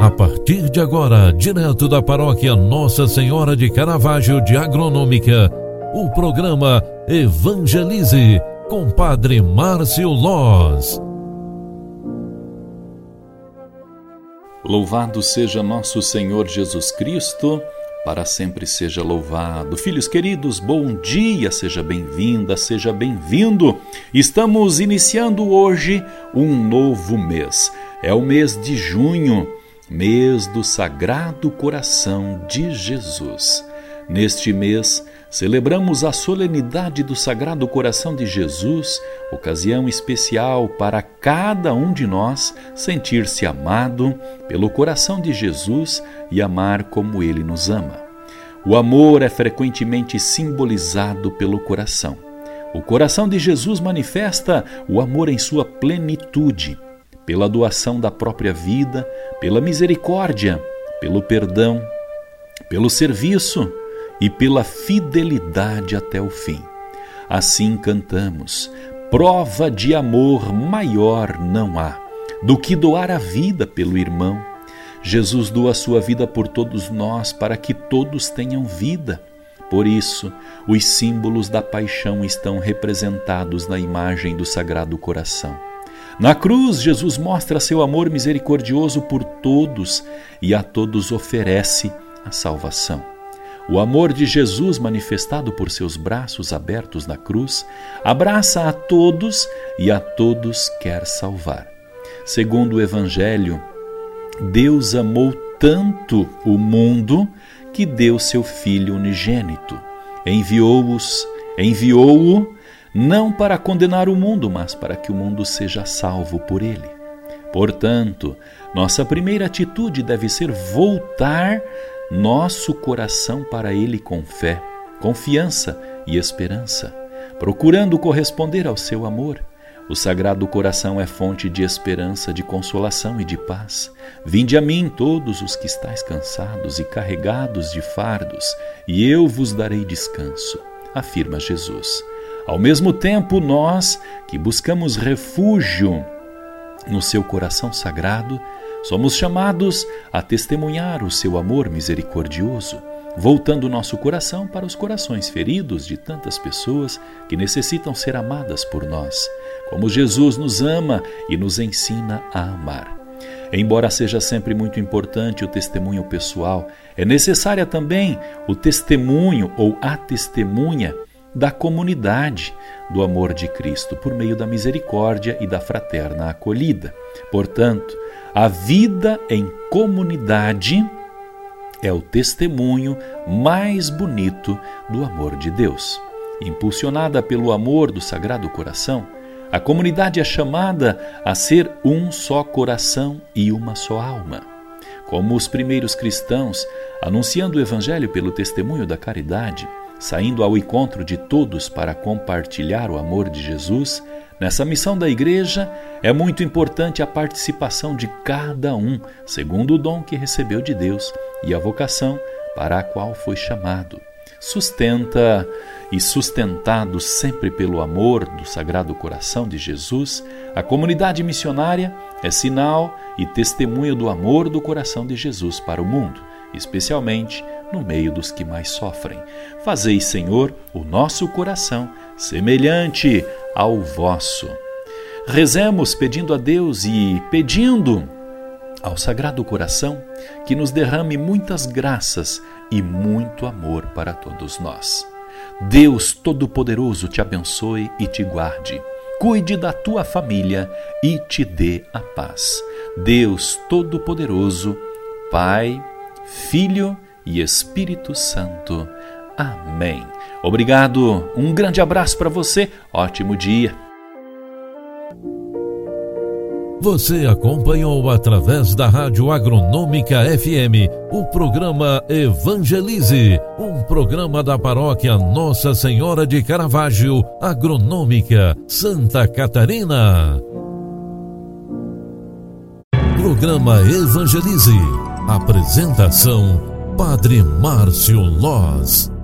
A partir de agora, direto da paróquia Nossa Senhora de Caravaggio de Agronômica, o programa Evangelize com Padre Márcio Loz. Louvado seja nosso Senhor Jesus Cristo, para sempre seja louvado. Filhos queridos, bom dia, seja bem-vinda, seja bem-vindo. Estamos iniciando hoje um novo mês. É o mês de junho mês do Sagrado Coração de Jesus. Neste mês, celebramos a solenidade do Sagrado Coração de Jesus, ocasião especial para cada um de nós sentir-se amado pelo coração de Jesus e amar como ele nos ama. O amor é frequentemente simbolizado pelo coração. O coração de Jesus manifesta o amor em sua plenitude pela doação da própria vida, pela misericórdia, pelo perdão, pelo serviço e pela fidelidade até o fim. Assim cantamos: prova de amor maior não há do que doar a vida pelo irmão. Jesus doa sua vida por todos nós para que todos tenham vida. Por isso, os símbolos da paixão estão representados na imagem do Sagrado Coração. Na cruz, Jesus mostra seu amor misericordioso por todos e a todos oferece a salvação. O amor de Jesus, manifestado por seus braços abertos na cruz, abraça a todos e a todos quer salvar. Segundo o Evangelho, Deus amou tanto o mundo que deu seu Filho unigênito. Enviou-os, enviou-o não para condenar o mundo, mas para que o mundo seja salvo por ele. Portanto, nossa primeira atitude deve ser voltar nosso coração para ele com fé, confiança e esperança, procurando corresponder ao seu amor. O Sagrado Coração é fonte de esperança, de consolação e de paz. Vinde a mim, todos os que estáis cansados e carregados de fardos, e eu vos darei descanso, afirma Jesus. Ao mesmo tempo, nós que buscamos refúgio no seu coração sagrado, somos chamados a testemunhar o seu amor misericordioso, voltando nosso coração para os corações feridos de tantas pessoas que necessitam ser amadas por nós, como Jesus nos ama e nos ensina a amar. Embora seja sempre muito importante o testemunho pessoal, é necessária também o testemunho ou a testemunha da comunidade do amor de Cristo por meio da misericórdia e da fraterna acolhida. Portanto, a vida em comunidade é o testemunho mais bonito do amor de Deus. Impulsionada pelo amor do Sagrado Coração, a comunidade é chamada a ser um só coração e uma só alma. Como os primeiros cristãos, anunciando o Evangelho pelo testemunho da caridade, saindo ao encontro de todos para compartilhar o amor de Jesus, nessa missão da igreja é muito importante a participação de cada um, segundo o dom que recebeu de Deus e a vocação para a qual foi chamado. Sustenta e sustentado sempre pelo amor do Sagrado Coração de Jesus, a comunidade missionária é sinal e testemunho do amor do coração de Jesus para o mundo, especialmente no meio dos que mais sofrem. Fazei, Senhor, o nosso coração semelhante ao vosso. Rezemos pedindo a Deus e pedindo ao Sagrado Coração que nos derrame muitas graças e muito amor para todos nós. Deus Todo-Poderoso te abençoe e te guarde. Cuide da tua família e te dê a paz. Deus Todo-Poderoso, Pai, Filho e Espírito Santo. Amém. Obrigado, um grande abraço para você, ótimo dia. Você acompanhou através da Rádio Agronômica FM o programa Evangelize, um programa da paróquia Nossa Senhora de Caravaggio, Agronômica, Santa Catarina. Programa Evangelize. Apresentação Padre Márcio Loz.